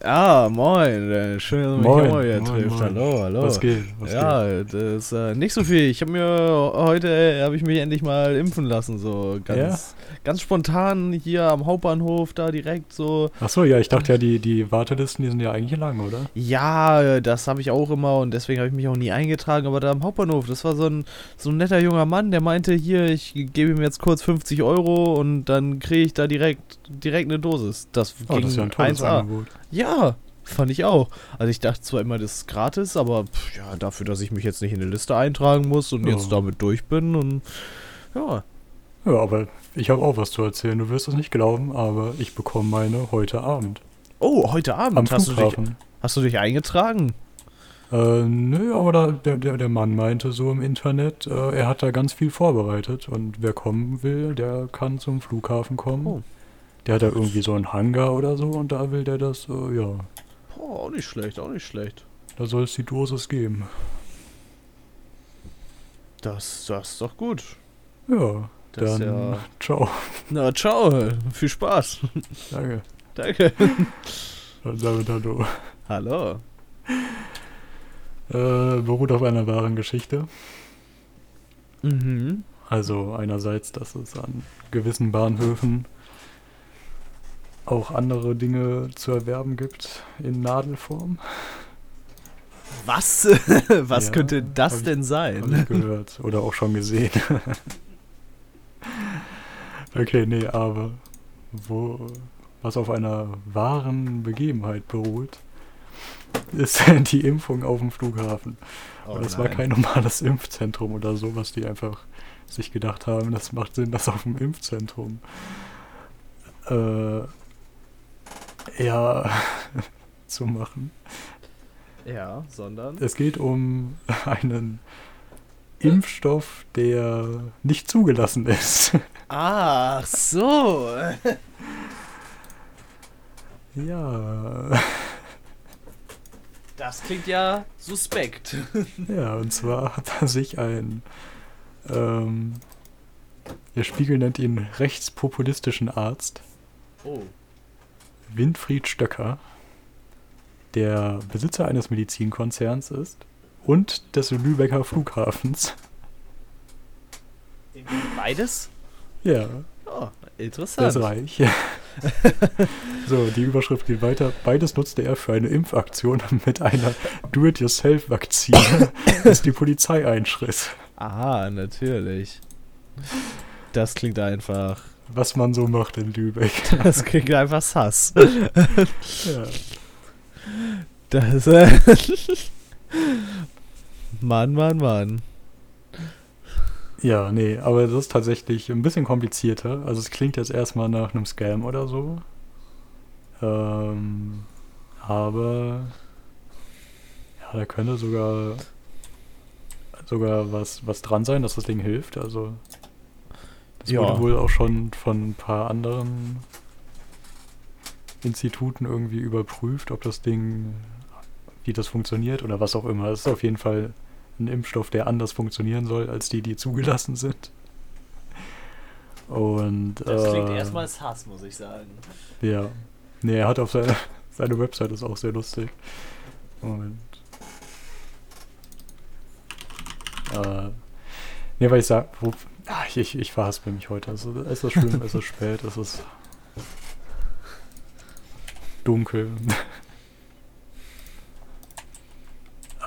Ah, moin. äh, Schön, dass Moin, mal wieder moin, trifft. moin. Hallo, hallo. Was geht? Was ja, das ist äh, nicht so viel. Ich habe mir heute äh, habe ich mich endlich mal impfen lassen, so ganz, ganz spontan hier am Hauptbahnhof da direkt so. Ach so, ja, ich dachte ja, die, die Wartelisten, die sind ja eigentlich lang, oder? Ja, das habe ich auch immer und deswegen habe ich mich auch nie eingetragen. Aber da am Hauptbahnhof, das war so ein so ein netter junger Mann, der meinte hier, ich gebe ihm jetzt kurz 50 Euro und dann kriege ich da direkt direkt eine Dosis. Das Oh, ging das ist ja ein tolles 1A. Angebot. Ja, fand ich auch. Also ich dachte zwar immer, das ist gratis, aber pff, ja, dafür, dass ich mich jetzt nicht in eine Liste eintragen muss und Ja. jetzt damit durch bin und ja. Ja, aber ich habe auch was zu erzählen. Du wirst es nicht glauben, aber ich bekomme meine heute Abend. Oh, heute Abend Am hast du, dich, Flughafen. hast du dich eingetragen? Äh, nö, aber da, der, der, der Mann meinte so im Internet, äh, er hat da ganz viel vorbereitet und wer kommen will, der kann zum Flughafen kommen. Oh. Der hat da irgendwie so einen Hangar oder so und da will der das, äh, ja, Boah, auch nicht schlecht, auch nicht schlecht. da soll es die Dosis geben. Das, das ist doch gut. Ja, Das dann ja. ciao. Na, ciao. Viel Spaß. Danke. Danke. Und damit hallo. Hallo. Äh, beruht auf einer wahren Geschichte. Mhm. Also einerseits, dass es an gewissen Bahnhöfen auch andere Dinge zu erwerben gibt in Nadelform. Was? Was Ja, könnte das ich- denn Habe sein? ich gehört oder auch schon gesehen. okay, nee, aber wo was auf einer wahren Begebenheit beruht, ist die Impfung auf dem Flughafen. Oh Und das war nein. kein normales Impfzentrum oder so, was die einfach sich gedacht haben, das macht Sinn, das auf dem Impfzentrum. Äh, ja, zu machen. Ja, sondern. Es geht um einen Impfstoff, der nicht zugelassen ist. Ach so. ja, Das klingt ja suspekt. ja, und zwar hat er sich ein, ähm, der Spiegel nennt ihn rechtspopulistischen Arzt, Oh. Winfried Stöcker, der Besitzer eines Medizinkonzerns ist und des Lübecker Flughafens. Beides? Ja, Oh, interessant. ist reich. so, die Überschrift geht weiter. Beides nutzte er für eine Impfaktion mit einer Do-it-yourself-Vakzine, bis die Polizei einschritt. Aha, natürlich. Das klingt einfach. Was man so macht in Lübeck. Das klingt einfach sass. ja. Das. Äh Mann, Mann, Mann. ja, nee, aber das ist tatsächlich ein bisschen komplizierter. Also es klingt jetzt erstmal nach einem Scam oder so. Ähm, aber ja, da könnte sogar sogar was, was dran sein, dass das Ding hilft. Also das Ja. wurde wohl auch schon von ein paar anderen Instituten irgendwie überprüft, ob das Ding, wie das funktioniert oder was auch immer. Es ist auf jeden Fall ein Impfstoff, der anders funktionieren soll als die, die zugelassen sind. Und Das klingt äh, erstmal sass, muss ich sagen. ja. Nee, er hat auf seine, seine Website ist auch sehr lustig. Moment. Äh, nee, weil ich sag, wo, ah, ich, ich, ich verhaspel mich heute. Es ist, es ist schlimm, es ist spät, es ist dunkel.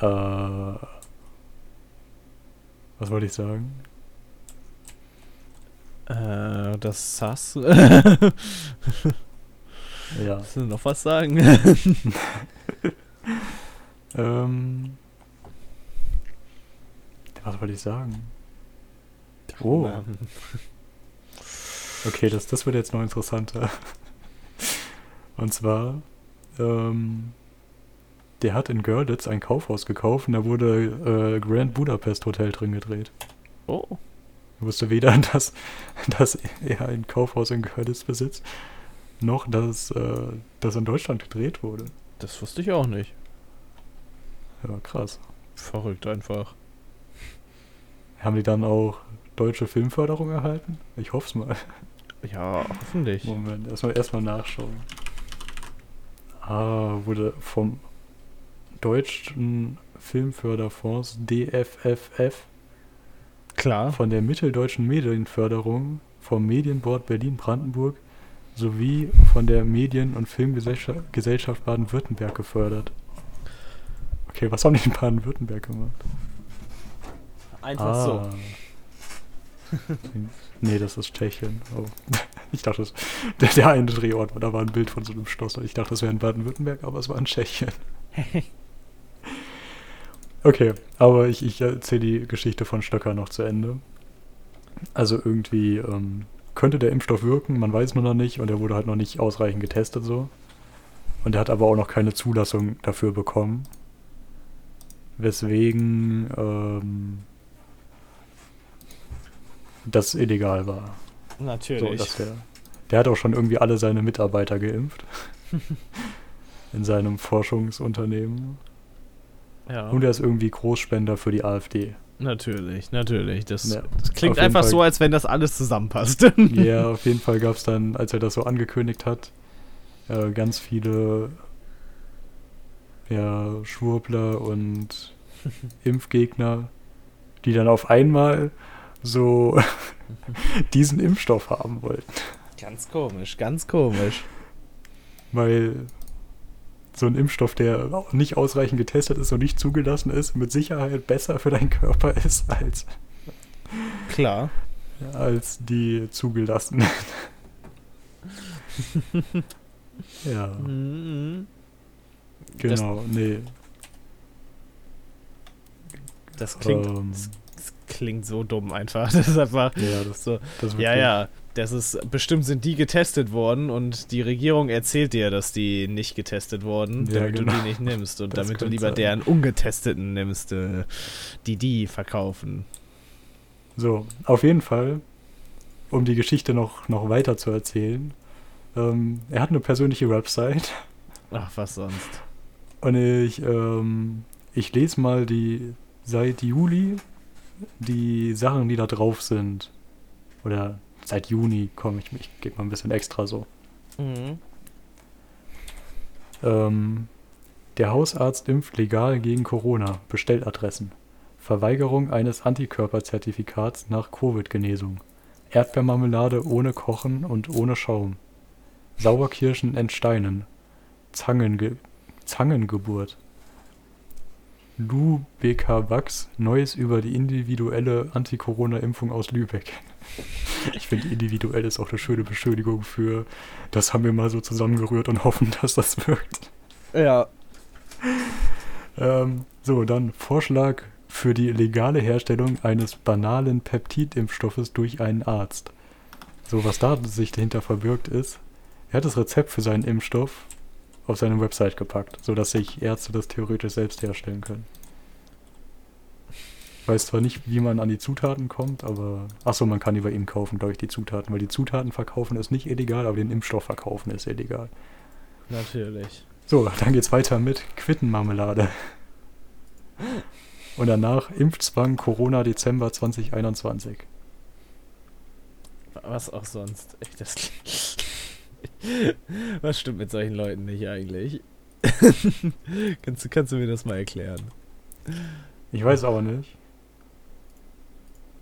äh, was wollte ich sagen? Äh, das sass. Ja. Willst du noch was sagen? Ähm, was wollte ich sagen? Oh. Mann. Okay, das, das wird jetzt noch interessanter. Und zwar, ähm, der hat in Görlitz ein Kaufhaus gekauft und da wurde äh, Grand Budapest Hotel drin gedreht. Oh. Ich wusste weder, dass, dass er ein Kaufhaus in Görlitz besitzt, noch dass äh, das in Deutschland gedreht wurde. Das wusste ich auch nicht. Ja, krass. Verrückt einfach. Haben die dann auch deutsche Filmförderung erhalten? Ich hoff's mal. Ja, hoffentlich. Moment, erstmal erstmal nachschauen. Ah, wurde vom Deutschen Filmförderfonds DFFF Klar. von der Mitteldeutschen Medienförderung vom Medienboard Berlin-Brandenburg sowie von der Medien- und Filmgesellschaft Gesellschaft Baden-Württemberg gefördert. Okay, was haben die in Baden-Württemberg gemacht? Einfach Ah. so. nee, das ist Tschechien. Oh. Ich dachte, das, der, der eine Drehort, da war ein Bild von so einem Schloss. Ich dachte, das wäre in Baden-Württemberg, aber es war in Tschechien. Okay, aber ich, ich erzähle die Geschichte von Stöcker noch zu Ende. Also irgendwie ähm, könnte der Impfstoff wirken, man weiß nur noch nicht und er wurde halt noch nicht ausreichend getestet so. Und er hat aber auch noch keine Zulassung dafür bekommen. Weswegen ähm, das illegal war. So, Natürlich. dass der, der hat auch schon irgendwie alle seine Mitarbeiter geimpft. in seinem Forschungsunternehmen. ja. Und er ist irgendwie Großspender für die AfD. Natürlich, natürlich. Das, Ja, das klingt einfach Fall. so, als wenn das alles zusammenpasst. Ja, auf jeden Fall gab es dann, als er das so angekündigt hat, äh, ganz viele ja, Schwurbler und Impfgegner, die dann auf einmal so diesen Impfstoff haben wollten. Ganz komisch, ganz komisch. Weil so ein Impfstoff, der nicht ausreichend getestet ist und nicht zugelassen ist, mit Sicherheit besser für deinen Körper ist als, Klar. als die zugelassenen. ja, Mhm. genau, nee. Das klingt, Ähm, das, das klingt so dumm einfach. Das ist einfach ja, das, so. das Ja, ja. Das ist, bestimmt sind die getestet worden und die Regierung erzählt dir, dass die nicht getestet wurden, Ja, damit genau. du die nicht nimmst und Das damit du lieber sein. deren ungetesteten nimmst, äh, die die verkaufen. So, auf jeden Fall, um die Geschichte noch, noch weiter zu erzählen. Ähm, er hat eine persönliche Website Ach, was sonst. und ich, ähm, ich lese mal die seit Juli die Sachen, die da drauf sind. Oder seit Juni, komm, ich, ich gebe mal ein bisschen extra so. Mhm. Ähm, der Hausarzt impft legal gegen Corona. Bestelladressen. Verweigerung eines Antikörperzertifikats nach Covid-Genesung. Erdbeermarmelade ohne Kochen und ohne Schaum. Sauerkirschen entsteinen. Zangenge Zangengeburt. Lübecker Wachs, Neues über die individuelle Anti-Corona-Impfung aus Lübeck. Ich finde, individuell ist auch eine schöne Beschönigung für, das haben wir mal so zusammengerührt und hoffen, dass das wirkt. Ja. Ähm, so, dann Vorschlag für die legale Herstellung eines banalen Peptidimpfstoffes durch einen Arzt. So, was da sich dahinter verbirgt ist, er hat das Rezept für seinen Impfstoff auf seine Website gepackt, sodass sich Ärzte das theoretisch selbst herstellen können. Weiß zwar nicht, wie man an die Zutaten kommt, aber. Achso, man kann die bei ihm kaufen, glaube ich, die Zutaten. Weil die Zutaten verkaufen ist nicht illegal, aber den Impfstoff verkaufen ist illegal. Natürlich. So, dann geht's weiter mit Quittenmarmelade. Und danach Impfzwang Corona Dezember 2021. Was auch sonst. Echt, das Was stimmt mit solchen Leuten nicht eigentlich? kannst, du, kannst du mir das mal erklären? Ich weiß aber nicht.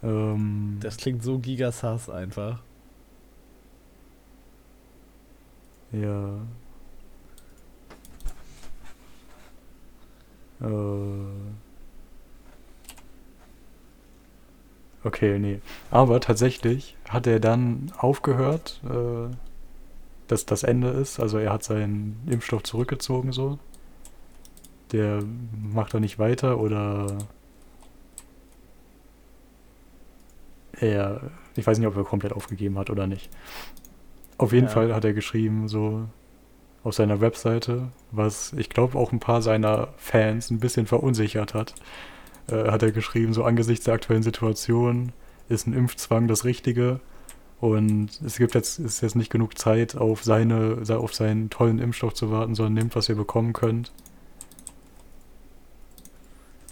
Ähm, Das klingt so gigasass einfach. ja. Äh. Okay, nee. Aber tatsächlich hat er dann aufgehört, äh, dass das Ende ist. Also er hat seinen Impfstoff zurückgezogen so. Der macht da nicht weiter oder er, ich weiß nicht, ob er komplett aufgegeben hat oder nicht. Auf jeden Ja. Fall hat er geschrieben, so auf seiner Webseite, was ich glaube auch ein paar seiner Fans ein bisschen verunsichert hat, äh, hat er geschrieben, so angesichts der aktuellen Situation ist ein Impfzwang das Richtige und es gibt jetzt, ist jetzt nicht genug Zeit, auf seine, auf seinen tollen Impfstoff zu warten, sondern nimmt, was ihr bekommen könnt.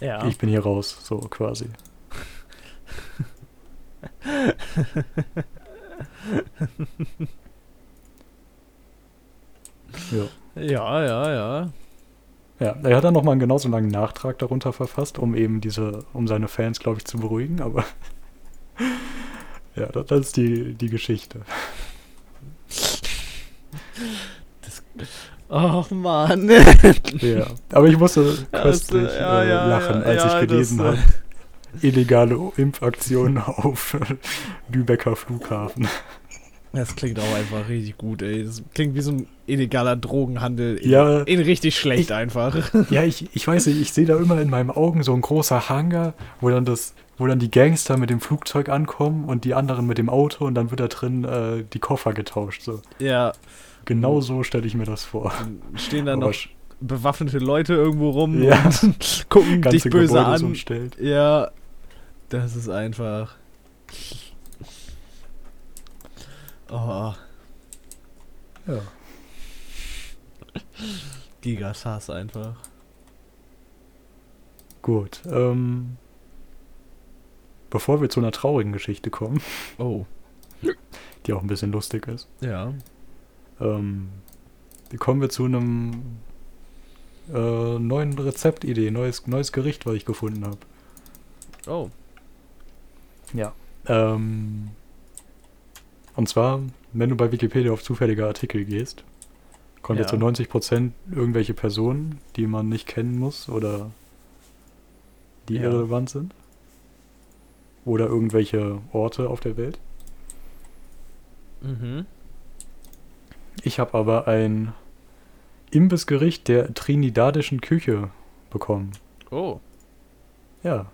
Ja. Ich bin hier raus, so quasi. ja. Ja, ja, ja. Ja, er hat dann nochmal einen genauso langen Nachtrag darunter verfasst, um eben diese, um seine Fans, glaube ich, zu beruhigen, aber ja, das, das ist die, die Geschichte. Das, oh Mann. Ja, aber ich musste köstlich äh, ja, äh, ja, lachen, ja, als ich gelesen das, habe. äh, Illegale Impfaktionen auf Lübecker Flughafen. Das klingt auch einfach richtig gut, ey. Das klingt wie so ein illegaler Drogenhandel. In, Ja. in richtig schlecht Ich- einfach. Ja, ich, ich weiß nicht, ich sehe da immer in meinen Augen so ein großer Hangar, wo dann das, wo dann die Gangster mit dem Flugzeug ankommen und die anderen mit dem Auto und dann wird da drin äh, die Koffer getauscht. So. Ja, Genau so stelle ich mir das vor. dann stehen da Aber noch bewaffnete Leute irgendwo rum Ja. und gucken dich böse Gebäude an. umstellt. Ja, das ist einfach. Oh, Ja. Gigasass einfach. Gut. Ähm, bevor wir zu einer traurigen Geschichte kommen, Oh, die auch ein bisschen lustig ist, ja. ähm, kommen wir zu einem äh, neuen Rezeptidee, neues, neues Gericht, was ich gefunden habe. Oh, Ja. Ähm, und zwar, wenn du bei Wikipedia auf zufällige Artikel gehst, kommt Ja. jetzt zu 90% irgendwelche Personen, die man nicht kennen muss oder die Ja. irrelevant sind. Oder irgendwelche Orte auf der Welt. mhm. Ich habe aber ein Imbissgericht der trinidadischen Küche bekommen. Oh, Ja.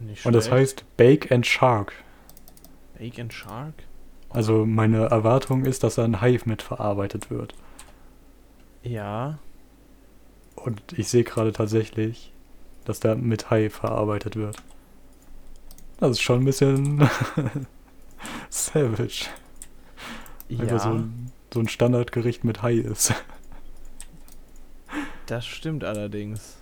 nicht Und das heißt Bake and Shark. Bake and Shark? Also meine Erwartung ist, dass da ein Hai mitverarbeitet wird. Ja. Und ich sehe gerade tatsächlich, dass da mit Hai verarbeitet wird. Das ist schon ein bisschen savage. Einfach Ja, so ein, so ein Standardgericht mit Hai ist. das stimmt allerdings.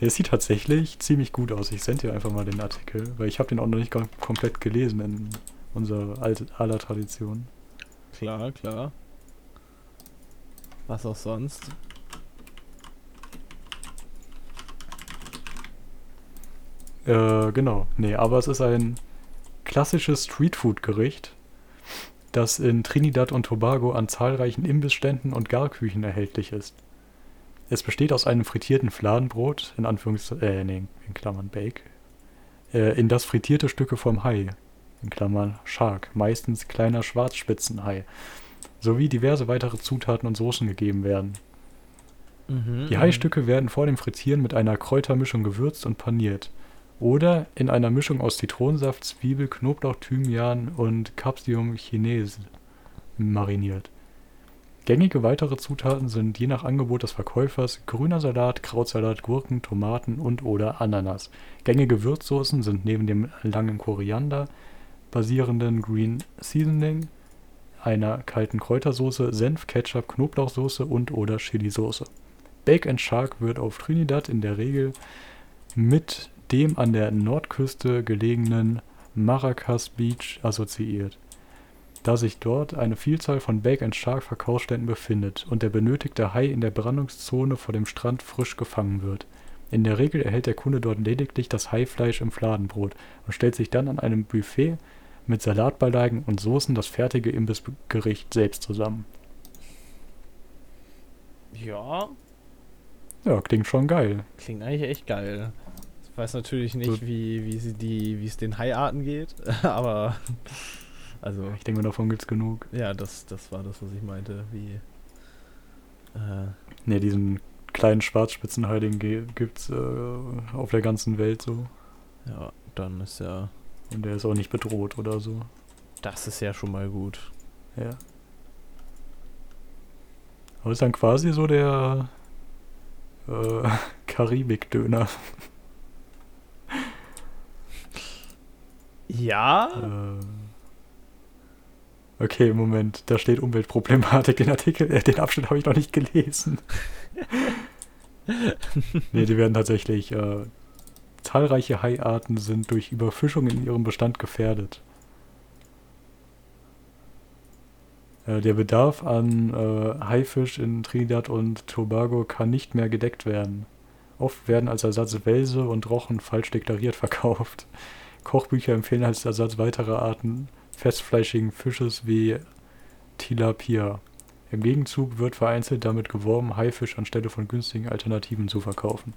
Der sieht tatsächlich ziemlich gut aus. Ich sende dir einfach mal den Artikel, weil ich habe den auch noch nicht kom- komplett gelesen in unserer alte, aller Tradition. Klar, klar. Was auch sonst. Äh, genau. Nee, aber es ist ein klassisches Streetfood-Gericht, das in Trinidad und Tobago an zahlreichen Imbissständen und Garküchen erhältlich ist. Es besteht aus einem frittierten Fladenbrot, in Anführungs... äh, nee, in Klammern Bake, äh, in das frittierte Stücke vom Hai, Shark, meistens kleiner Schwarzspitzenhai, sowie diverse weitere Zutaten und Soßen gegeben werden. Mhm, Die Haistücke werden vor dem Frittieren mit einer Kräutermischung gewürzt und paniert. Oder in einer Mischung aus Zitronensaft, Zwiebel, Knoblauch, Thymian und Capsium Chinese mariniert. Gängige weitere Zutaten sind je nach Angebot des Verkäufers grüner Salat, Krautsalat, Gurken, Tomaten und oder Ananas. Gängige Würzsoßen sind neben dem langen Koriander basierenden Green Seasoning, einer kalten Kräutersoße, Senf, Ketchup, Knoblauchsoße und oder Chilisoße. Bake and Shark wird auf Trinidad in der Regel mit dem an der Nordküste gelegenen Maracas Beach assoziiert, da sich dort eine Vielzahl von Bake and Shark Verkaufsständen befindet und der benötigte Hai in der Brandungszone vor dem Strand frisch gefangen wird. In der Regel erhält der Kunde dort lediglich das Haifleisch im Fladenbrot und stellt sich dann an einem Buffet mit Salatbeilagen und Soßen das fertige Imbissgericht selbst zusammen. Ja, Ja, klingt schon geil. klingt eigentlich echt geil. Ich weiß natürlich nicht, So- wie, wie, sie die, wie es den Haiarten geht, aber. Also, Ich denke, davon gibt's genug. ja, das, das war das, was ich meinte. Wie. Äh, Ne, diesen kleinen ge- gibt's äh, auf der ganzen Welt so. ja, dann ist ja. Und der ist auch nicht bedroht oder so. Das ist ja schon mal gut. Ja. Aber ist dann quasi so der äh, Karibik-Döner. Ja? Äh, okay, Moment, da steht Umweltproblematik. Den Artikel, äh, den Abschnitt habe ich noch nicht gelesen. nee, die werden tatsächlich. Äh, zahlreiche Haiarten sind durch Überfischung in ihrem Bestand gefährdet. Äh, der Bedarf an äh, Haifisch in Trinidad und Tobago kann nicht mehr gedeckt werden. Oft werden als Ersatz Welse und Rochen falsch deklariert verkauft. Kochbücher empfehlen als Ersatz weitere Arten festfleischigen Fisches wie Tilapia. Im Gegenzug wird vereinzelt damit geworben, Haifisch anstelle von günstigen Alternativen zu verkaufen.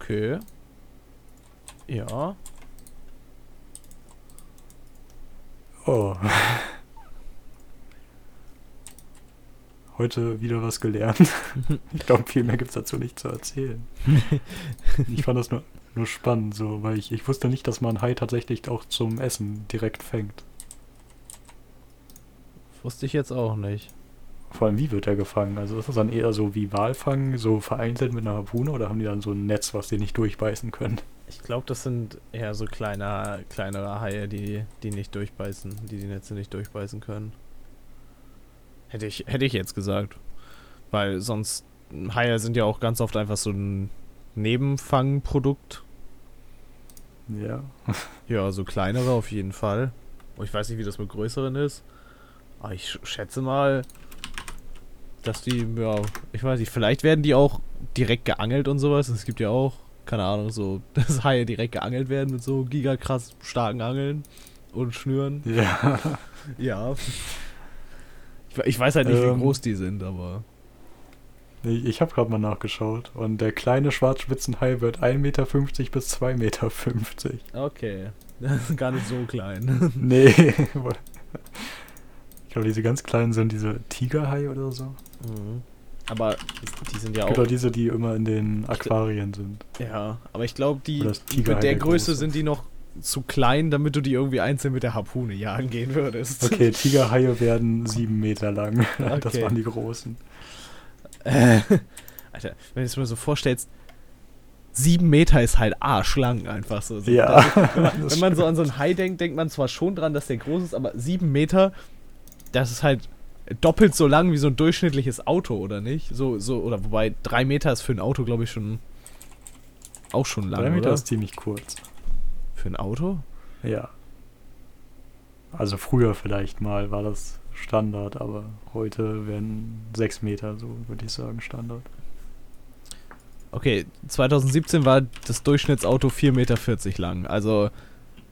Okay. Ja. Oh. Heute wieder was gelernt. ich glaube, viel mehr gibt es dazu nicht zu erzählen. ich fand das nur, nur spannend, so, weil ich, ich wusste nicht, dass man Hai tatsächlich auch zum Essen direkt fängt. Wusste ich jetzt auch nicht. Vor allem, wie wird er gefangen? Also ist das dann eher so wie Walfang, so vereinzelt mit einer Harpune oder haben die dann so ein Netz, was die nicht durchbeißen können? Ich glaube, das sind eher so kleine, kleinere Haie, die, die nicht durchbeißen, die die Netze nicht durchbeißen können. Hätte ich, hätte ich jetzt gesagt. Weil sonst, Haie sind ja auch ganz oft einfach so ein Nebenfangprodukt. Ja. Ja, so kleinere auf jeden Fall. Und ich weiß nicht, wie das mit größeren ist. Aber ich schätze mal, dass die, ja, ich weiß nicht, vielleicht werden die auch direkt geangelt und sowas. Es gibt ja auch, keine Ahnung, so, dass Haie direkt geangelt werden mit so gigakrass starken Angeln und Schnüren. Ja. Ja. Ich, ich weiß halt nicht, Ähm. wie groß die sind, aber. Ich, ich habe gerade mal nachgeschaut und der kleine Schwarzspitzenhai wird 1,50 Meter bis 2,50 Meter. Okay. Das ist gar nicht so klein. Nee. Glaube, diese ganz kleinen sind diese Tigerhai oder so. Mhm. Aber die sind ja auch. auch diese, die immer in den Aquarien sind. Ja, aber ich glaube, die Oder das mit der der Größe sind die noch zu klein, damit du die irgendwie einzeln mit der Harpune jagen gehen würdest. Okay, Tigerhaie werden sieben Meter lang. Das Okay. waren die großen. Äh, Alter, wenn du es mir so vorstellst, sieben Meter ist halt arschlang einfach so. Ja. Wenn man, das wenn man so an so einen Hai denkt, denkt man zwar schon dran, dass der groß ist, aber sieben Meter, das ist halt doppelt so lang wie so ein durchschnittliches Auto, oder nicht? So, so, oder wobei drei Meter ist für ein Auto, glaube ich, schon auch schon lang, Drei Meter oder? ist ziemlich kurz. Für ein Auto? Ja. Also früher vielleicht mal war das Standard, aber heute werden sechs Meter, so würde ich sagen, Standard. Okay, 2017 war das Durchschnittsauto 4,40 Meter lang. Also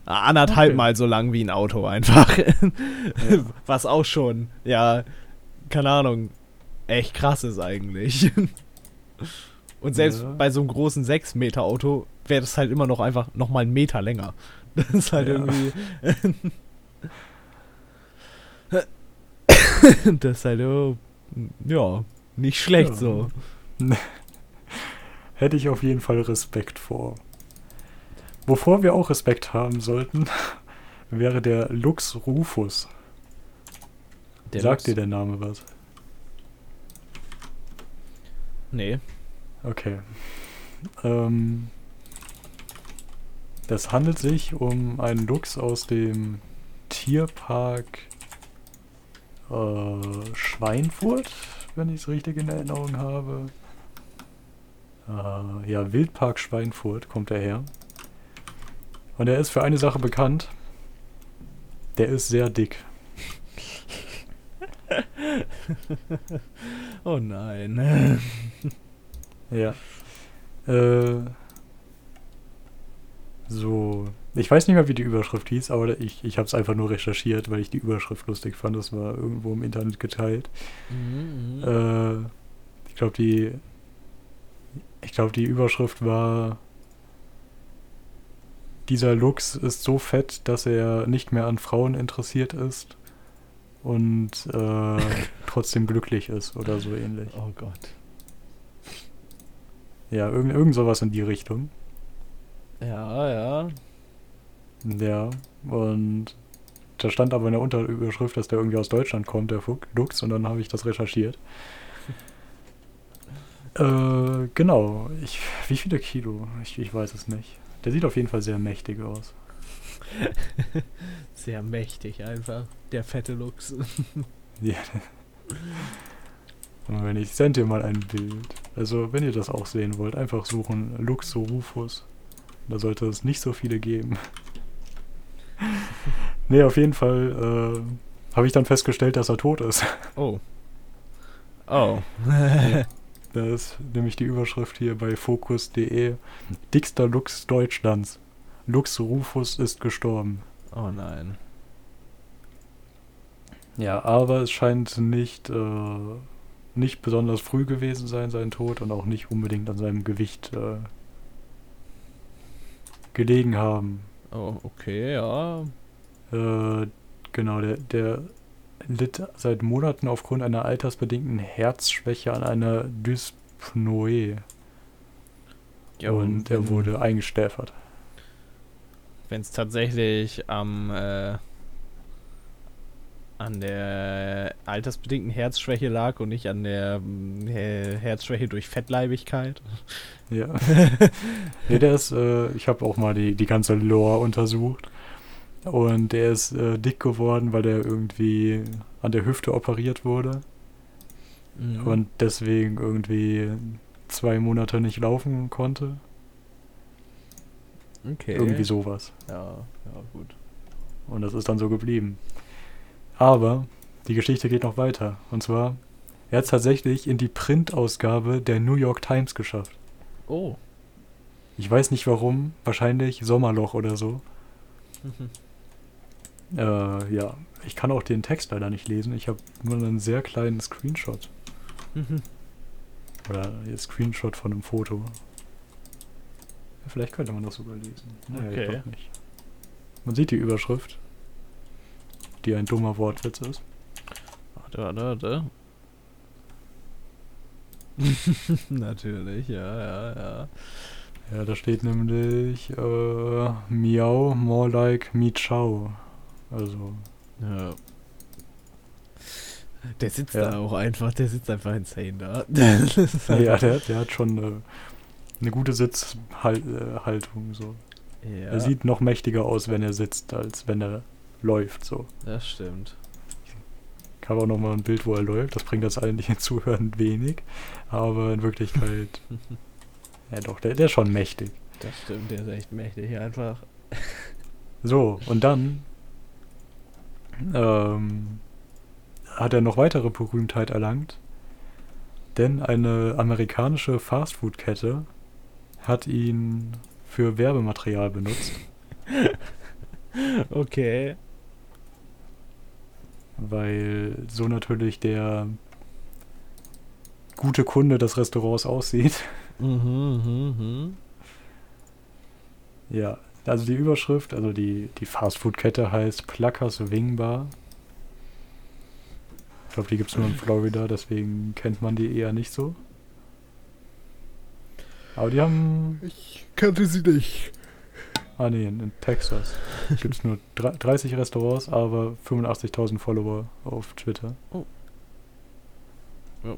anderthalb Okay. Mal so lang wie ein Auto einfach. Was auch schon, ja, keine Ahnung, echt krass ist eigentlich. Und selbst Ja. bei so einem großen 6 Meter Auto wäre das halt immer noch einfach nochmal einen Meter länger. Das ist halt Ja. irgendwie. das ist halt, oh, ja, nicht schlecht Ja. so. Hätte ich auf jeden Fall Respekt vor. Wovor wir auch Respekt haben sollten, wäre der Lux Rufus. Der Sagt Lux- dir der Name was? Nee. Okay. Ähm, das handelt sich um einen Luchs aus dem Tierpark äh, Schweinfurt, wenn ich es richtig in Erinnerung habe. Äh, ja, Wildpark Schweinfurt kommt er her. Und er ist für eine Sache bekannt. Der ist sehr dick. Oh nein. Ja. Äh, so. Ich weiß nicht mehr, wie die Überschrift hieß, aber ich, ich habe es einfach nur recherchiert, weil ich die Überschrift lustig fand. Das war irgendwo im Internet geteilt. Mhm. Äh, ich glaube, die. Ich glaube, die Überschrift war. Dieser Lux ist so fett, dass er nicht mehr an Frauen interessiert ist und äh, trotzdem glücklich ist oder so ähnlich. Oh Gott. Ja, irgend, irgend sowas in die Richtung. Ja, ja. Ja, und da stand aber in der Unterüberschrift, dass der irgendwie aus Deutschland kommt, der Lux, und dann habe ich das recherchiert. äh, genau. Ich, wie viele Kilo? Ich, ich weiß es nicht. Der sieht auf jeden Fall sehr mächtig aus. Sehr mächtig einfach. Der fette Lux. Ja. Und wenn ich sende dir mal ein Bild. Also, wenn ihr das auch sehen wollt, einfach suchen Luxo Rufus. Da sollte es nicht so viele geben. nee, auf jeden Fall äh, habe ich dann festgestellt, dass er tot ist. Oh. Oh. Da ist nämlich die Überschrift hier bei Focus.de. Dickster Lux Deutschlands. Lux Rufus ist gestorben. oh nein. Ja, aber es scheint nicht, äh, nicht besonders früh gewesen sein, sein Tod, und auch nicht unbedingt an seinem Gewicht äh, gelegen haben. Oh, okay, ja. Äh, genau, der, der litt seit Monaten aufgrund einer altersbedingten Herzschwäche an einer Dyspnoe. ja und er wurde eingestäfert. Wenn es tatsächlich am äh, an der altersbedingten Herzschwäche lag und nicht an der He- Herzschwäche durch Fettleibigkeit. Ja. nee, der ist, äh, ich habe auch mal die, die ganze Lore untersucht. Und der ist äh, dick geworden, weil der irgendwie an der Hüfte operiert wurde. Mhm. Und deswegen irgendwie zwei Monate nicht laufen konnte. okay. Irgendwie sowas. Ja, ja, gut. Und das ist dann so geblieben. Aber die Geschichte geht noch weiter. Und zwar, er hat es tatsächlich in die Printausgabe der New York Times geschafft. Oh. Ich weiß nicht warum, wahrscheinlich Sommerloch oder so. Äh, ja, ich kann auch den Text leider nicht lesen. Ich habe nur einen sehr kleinen Screenshot. Oder ein Screenshot von einem Foto. Ja, vielleicht könnte man das sogar lesen. Naja, ich Okay. glaub nicht. Man sieht die Überschrift, die ein dummer Wortwitz ist. warte, warte, warte. Natürlich, ja, ja, ja. Ja, da steht nämlich äh, Miau, more like Mi Ciao. Also, Ja. Der sitzt Ja. da auch einfach, der sitzt einfach insane da. ja, der, der hat schon äh, eine gute Sitzhaltung. So. ja, Er sieht noch mächtiger aus, wenn er sitzt, als wenn er läuft. So. das stimmt. Ich habe auch noch mal ein Bild, wo er läuft. Das bringt das eigentlichen Zuhören wenig. Aber in Wirklichkeit, ja doch, der, der ist schon mächtig. Das stimmt, der ist echt mächtig einfach. So, und dann ähm, hat er noch weitere Berühmtheit erlangt. Denn eine amerikanische Fastfood-Kette hat ihn für Werbematerial benutzt. Okay. weil so natürlich der gute Kunde des Restaurants aussieht. Mhm, mhm, mhm. Ja, also die Überschrift, also die, die Fastfood-Kette heißt Pluckers Wing Bar. Ich glaube, die gibt es nur in Florida, deswegen kennt man die eher nicht so. Aber die haben, Ich kannte sie nicht. ah nee, in, in Texas gibt es nur dre- 30 Restaurants, aber 85.000 Follower auf Twitter. Oh. Ja.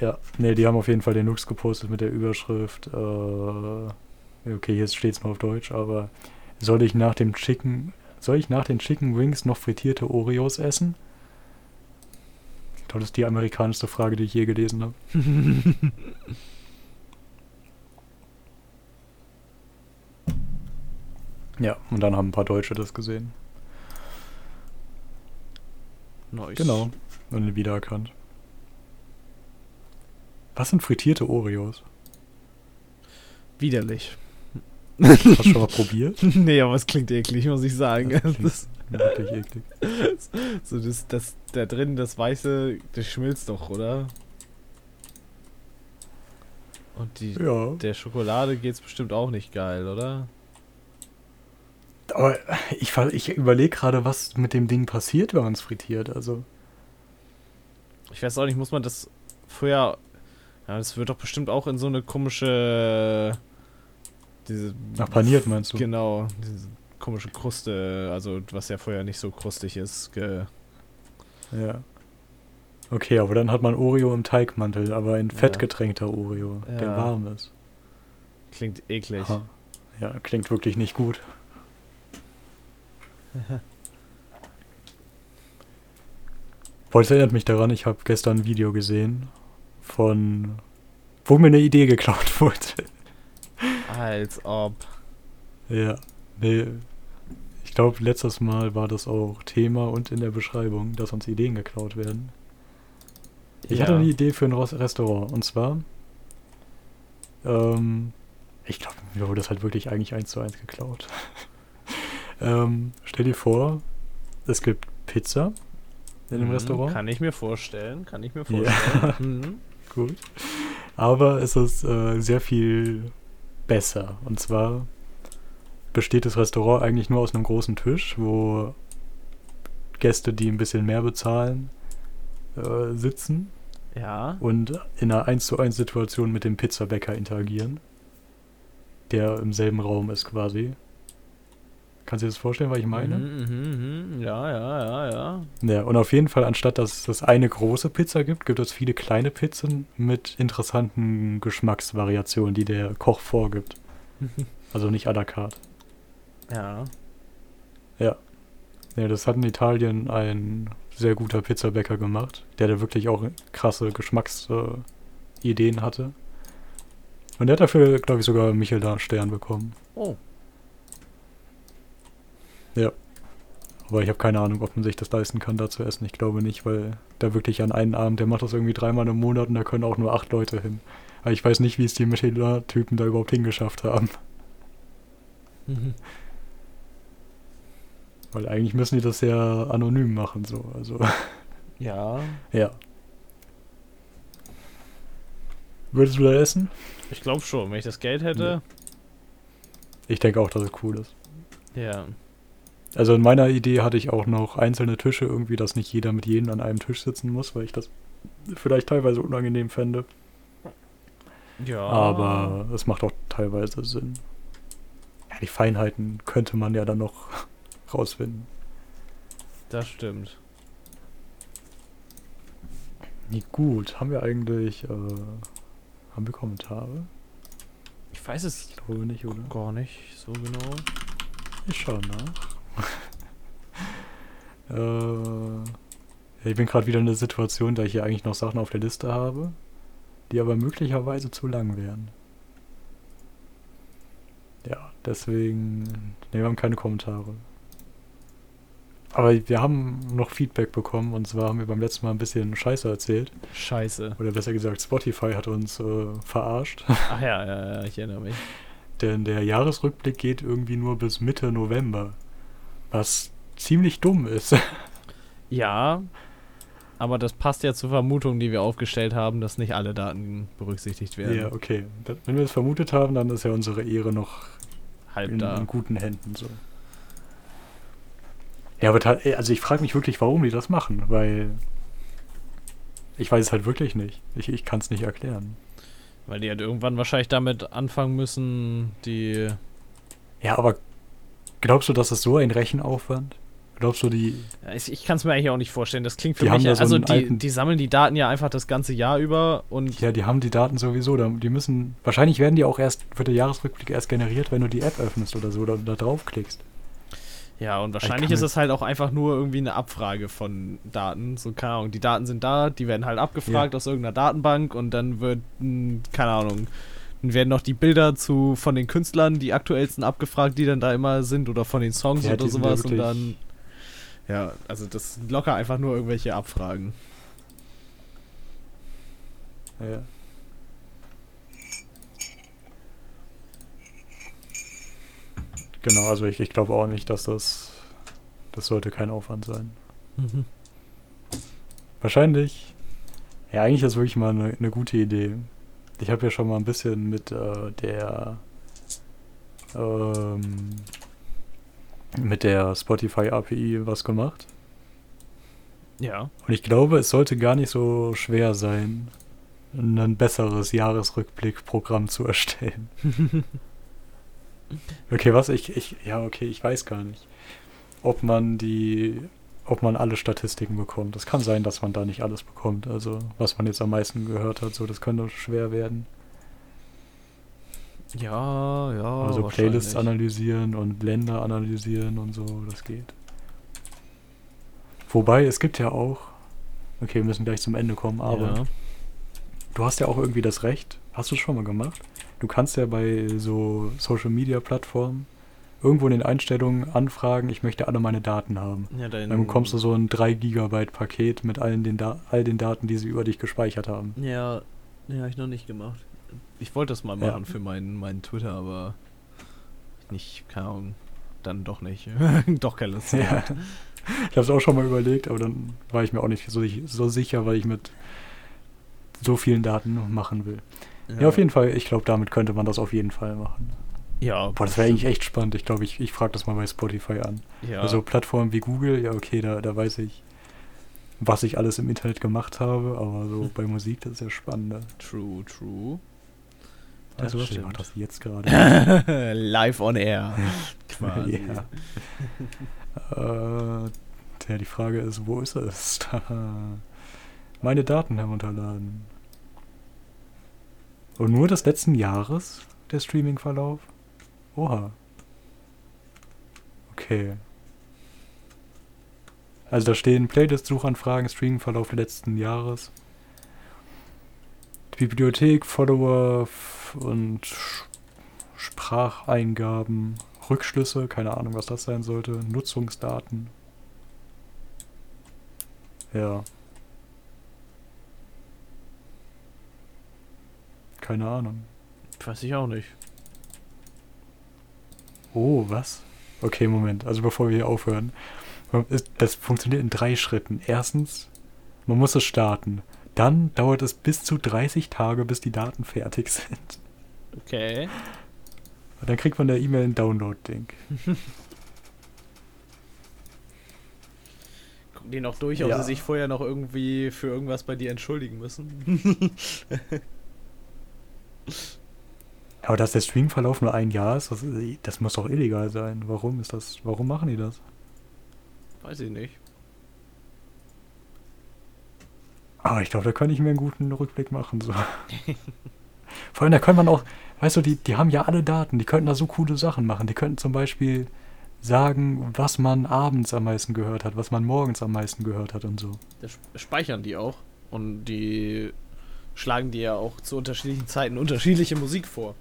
Ja, nee, die haben auf jeden Fall den Lux gepostet mit der Überschrift, äh, okay, jetzt steht's mal auf Deutsch, aber soll ich nach dem Chicken, soll ich nach den Chicken Wings noch frittierte Oreos essen? Ich glaube, das ist die amerikanischste Frage, die ich je gelesen habe. Ja, und dann haben ein paar Deutsche das gesehen. Nice. Genau. Und wiedererkannt. Was sind frittierte Oreos? Widerlich. Hast du schon mal probiert? nee, aber es klingt eklig, muss ich sagen. Das klingt Das, Wirklich eklig. so das, das, da drin, das Weiße, das schmilzt doch, oder? Und die, Ja. der Schokolade geht's bestimmt auch nicht geil, oder? Aber ich, ich überlege gerade, was mit dem Ding passiert, wenn man es frittiert. Also, Ich weiß auch nicht, muss man das vorher. Ja, das wird doch bestimmt auch in so eine komische. Diese. nach paniert meinst du? Genau, diese komische Kruste, also was ja vorher nicht so krustig ist. Ge Ja. Okay, aber dann hat man Oreo im Teigmantel, aber ein Ja. fettgetränkter Oreo, der Ja. warm ist. klingt eklig. Aha. Ja, klingt wirklich nicht gut. Boah, das erinnert mich daran, ich habe gestern ein Video gesehen von, wo mir eine Idee geklaut wurde. Als ob. Ja, nee, ich glaube, letztes Mal war das auch Thema und in der Beschreibung, dass uns Ideen geklaut werden. Ich hatte eine Idee für ein Restaurant. Und zwar, ähm, ich glaube, mir wurde das halt wirklich eigentlich eins zu eins geklaut. ähm, stell dir vor, es gibt Pizza in dem Mhm, Restaurant. Kann ich mir vorstellen, kann ich mir Ja. vorstellen. Mhm. Gut. Aber es ist äh, sehr viel besser. Und zwar besteht das Restaurant eigentlich nur aus einem großen Tisch, wo Gäste, die ein bisschen mehr bezahlen, äh, sitzen Ja. und in einer 1 zu 1 Situation mit dem Pizzabäcker interagieren, der im selben Raum ist quasi. Kannst du dir das vorstellen, was ich meine? Mhm, mhm, mhm. Ja, ja, ja, ja. Ja, und auf jeden Fall, anstatt dass es eine große Pizza gibt, gibt es viele kleine Pizzen mit interessanten Geschmacksvariationen, die der Koch vorgibt. Also nicht à la carte. Ja. Ja, das hat in Italien ein sehr guter Pizzabäcker gemacht, der da wirklich auch krasse Geschmacksideen äh, hatte. Und der hat dafür, glaube ich, sogar einen Michelin-Stern bekommen. Oh. Aber ich habe keine Ahnung, ob man sich das leisten kann, da zu essen. Ich glaube nicht, weil da wirklich an einen Abend, der macht das irgendwie dreimal im Monat und da können auch nur acht Leute hin. Aber ich weiß nicht, wie es die Michelin-Typen da überhaupt hingeschafft haben. Mhm. Weil eigentlich müssen die das ja anonym machen, so. Also, Ja. ja. Würdest du da essen? Ich glaube schon, wenn ich das Geld hätte. Ich denke auch, dass es cool ist. Ja. Also in meiner Idee hatte ich auch noch einzelne Tische irgendwie, dass nicht jeder mit jedem an einem Tisch sitzen muss, weil ich das vielleicht teilweise unangenehm fände. Ja. Aber es macht auch teilweise Sinn. Ja, die Feinheiten könnte man ja dann noch rausfinden. Das stimmt. Nee, gut, haben wir eigentlich, äh, haben wir Kommentare? Ich weiß es Ich glaube nicht, oder? gar nicht so genau. Ich schaue nach. Äh, ich bin gerade wieder in der Situation, da ich hier eigentlich noch Sachen auf der Liste habe, die aber möglicherweise zu lang wären. Ja, deswegen. Ne, wir haben keine Kommentare. Aber wir haben noch Feedback bekommen und zwar haben wir beim letzten Mal ein bisschen Scheiße erzählt. Scheiße. Oder besser gesagt, Spotify hat uns äh, verarscht. Ach ja, ja, ja, ich erinnere mich. Denn der Jahresrückblick geht irgendwie nur bis Mitte November. Was ziemlich dumm ist. Ja, aber das passt ja zur Vermutung, die wir aufgestellt haben, dass nicht alle Daten berücksichtigt werden. Ja, okay. Wenn wir es vermutet haben, dann ist ja unsere Ehre noch Halb in, da. in guten Händen so. Ja, aber ta- also ich frage mich wirklich, warum die das machen, weil ich weiß es halt wirklich nicht. Ich, ich kann es nicht erklären. Weil die halt irgendwann wahrscheinlich damit anfangen müssen, die. Ja, aber glaubst du, dass es so ein Rechenaufwand? Glaubst du, die. Ja, Ich, ich kann es mir eigentlich auch nicht vorstellen. Das klingt für Die mich. ja- so also die, alten- die sammeln die Daten ja einfach das ganze Jahr über und Ja, die haben die Daten sowieso. Die müssen. Wahrscheinlich werden die auch erst, wird der Jahresrückblick erst generiert, wenn du die App öffnest oder so oder da draufklickst. ja, und wahrscheinlich ist es halt auch einfach nur irgendwie eine Abfrage von Daten. So, keine Ahnung, die Daten sind da, die werden halt abgefragt aus irgendeiner Datenbank und dann wird, keine Ahnung, dann werden noch die Bilder zu von den Künstlern, die aktuellsten abgefragt, die dann da immer sind, oder von den Songs Ja, oder ja sowas und dann. Ja, also das sind locker einfach nur irgendwelche Abfragen. Ja. Genau, also ich, ich glaube auch nicht, dass das. Das sollte kein Aufwand sein. Wahrscheinlich. Ja, eigentlich ist wirklich mal eine, eine gute Idee. Ich habe ja schon mal ein bisschen mit äh, der. Ähm, mit der Spotify API was gemacht. Ja. Und ich glaube, es sollte gar nicht so schwer sein, ein besseres Jahresrückblickprogramm zu erstellen. okay, was? Ich, ich, ja, okay, ich weiß gar nicht, ob man die, ob man alle Statistiken bekommt. Es kann sein, dass man da nicht alles bekommt. Also, was man jetzt am meisten gehört hat, so, das könnte schwer werden. Ja, ja. Also Playlists analysieren und Länder analysieren und so, das geht. Wobei, es gibt ja auch, okay, wir müssen gleich zum Ende kommen, aber Ja. du hast ja auch irgendwie das Recht, hast du es schon mal gemacht? Du kannst ja bei so Social Media Plattformen irgendwo in den Einstellungen anfragen, ich möchte alle meine Daten haben. Ja, dein, Dann bekommst du so ein 3 Gigabyte Paket mit allen den da all den Daten, die sie über dich gespeichert haben. Ja, nee, habe ich noch nicht gemacht. Ich wollte das mal Ja. machen für meinen meinen Twitter, aber nicht, keine Ahnung, dann doch nicht. doch keine Lust. Ja. Ich habe es auch schon mal überlegt, aber dann war ich mir auch nicht so, so sicher, weil ich mit so vielen Daten machen will. Ja, auf jeden Fall, ich glaube, damit könnte man das auf jeden Fall machen. Ja, Boah, das wäre eigentlich echt spannend. Ich glaube, ich, ich frage das mal bei Spotify an. ja. Also Plattformen wie Google, ja okay, da, da weiß ich, was ich alles im Internet gemacht habe, aber so bei Musik, das ist ja spannender. true, true. Das Das ich stimmt. mach das jetzt gerade. Live on air. Quasi. ja. äh, ja, die Frage ist, wo ist es? Meine Daten herunterladen. Und nur des letzten Jahres, der Streaming-Verlauf? Oha. Okay. Also da stehen Playlist-Suchanfragen, Streaming-Verlauf des letzten Jahres. Bibliothek, Follower und Spracheingaben, Rückschlüsse, keine Ahnung, was das sein sollte, Nutzungsdaten. Ja. Keine Ahnung. Weiß ich auch nicht. Oh, was? Okay, Moment. Also bevor wir hier aufhören. Das funktioniert in drei Schritten. Erstens, man muss es starten. Dann dauert es bis zu 30 Tage, bis die Daten fertig sind. Okay. Und dann kriegt man der E-Mail einen Download-Link. Gucken die noch durch, ob Ja. sie sich vorher noch irgendwie für irgendwas bei dir entschuldigen müssen. Aber dass der Streamverlauf nur ein Jahr ist, das, das muss doch illegal sein. Warum ist das? Warum machen die das? Weiß ich nicht. Aber ich glaube, da könnte ich mir einen guten Rückblick machen. So. Vor allem, da könnte man auch, weißt du, die, die haben ja alle Daten, die könnten da so coole Sachen machen. Die könnten zum Beispiel sagen, was man abends am meisten gehört hat, was man morgens am meisten gehört hat und so. Das sp- speichern die auch. Und die schlagen dir ja auch zu unterschiedlichen Zeiten unterschiedliche Musik vor.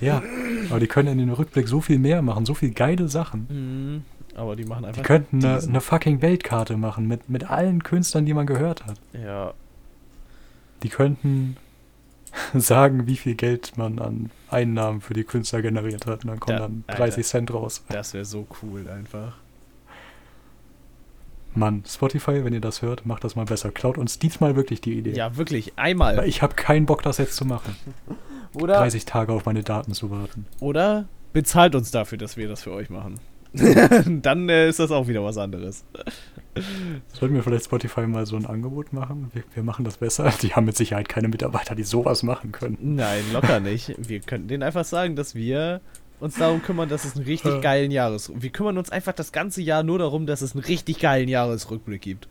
Ja, aber die können in den Rückblick so viel mehr machen, so viel geile Sachen. Mhm. Aber die machen Die einfach. könnten eine, eine fucking Weltkarte machen mit, mit allen Künstlern, die man gehört hat. Ja, Die könnten sagen, wie viel Geld man an Einnahmen für die Künstler generiert hat. Und dann kommen Da- dann Alter. 30 Cent raus. das wäre so cool einfach. Mann, Spotify, wenn ihr das hört, macht das mal besser. Klaut uns diesmal wirklich die Idee. Ja, wirklich. Weil Einmal. Ich habe keinen Bock, das jetzt zu machen. Oder, 30 Tage auf meine Daten zu warten. oder bezahlt uns dafür, dass wir das für euch machen. Dann äh, ist das auch wieder was anderes. Sollten wir vielleicht Spotify mal so ein Angebot machen? Wir, wir machen das besser. Die haben mit Sicherheit keine Mitarbeiter, die sowas machen können. Nein, locker nicht. Wir könnten denen einfach sagen, dass wir uns darum kümmern, dass es einen richtig geilen Jahres... Wir kümmern uns einfach das ganze Jahr nur darum, dass es einen richtig geilen Jahresrückblick gibt.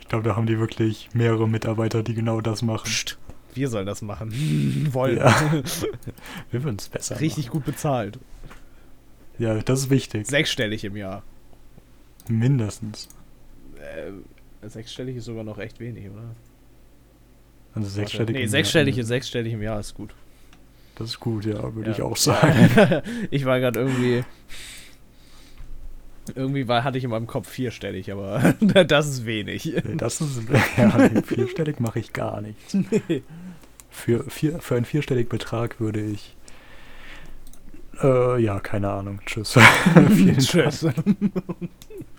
Ich glaube, da haben die wirklich mehrere Mitarbeiter, die genau das machen. Psst, wir sollen das machen. Wollen. Ja. Wir würden es besser Richtig gut bezahlt. Ja, das ist wichtig. Sechsstellig im Jahr. Mindestens. Äh, sechsstellig ist sogar noch recht wenig, oder? Also sechsstellig. Nee, im sechsstellig, Jahr. sechsstellig im Jahr ist gut. Das ist gut, ja, würde Ja. ich auch sagen. ich war gerade irgendwie. Irgendwie war, hatte ich in meinem Kopf vierstellig, aber das ist wenig. Nee, Das ist, ja, nee, vierstellig mache ich gar nichts. Für, vier, für einen vierstelligen Betrag würde ich. Äh, ja, keine Ahnung. Tschüss. Tschüss.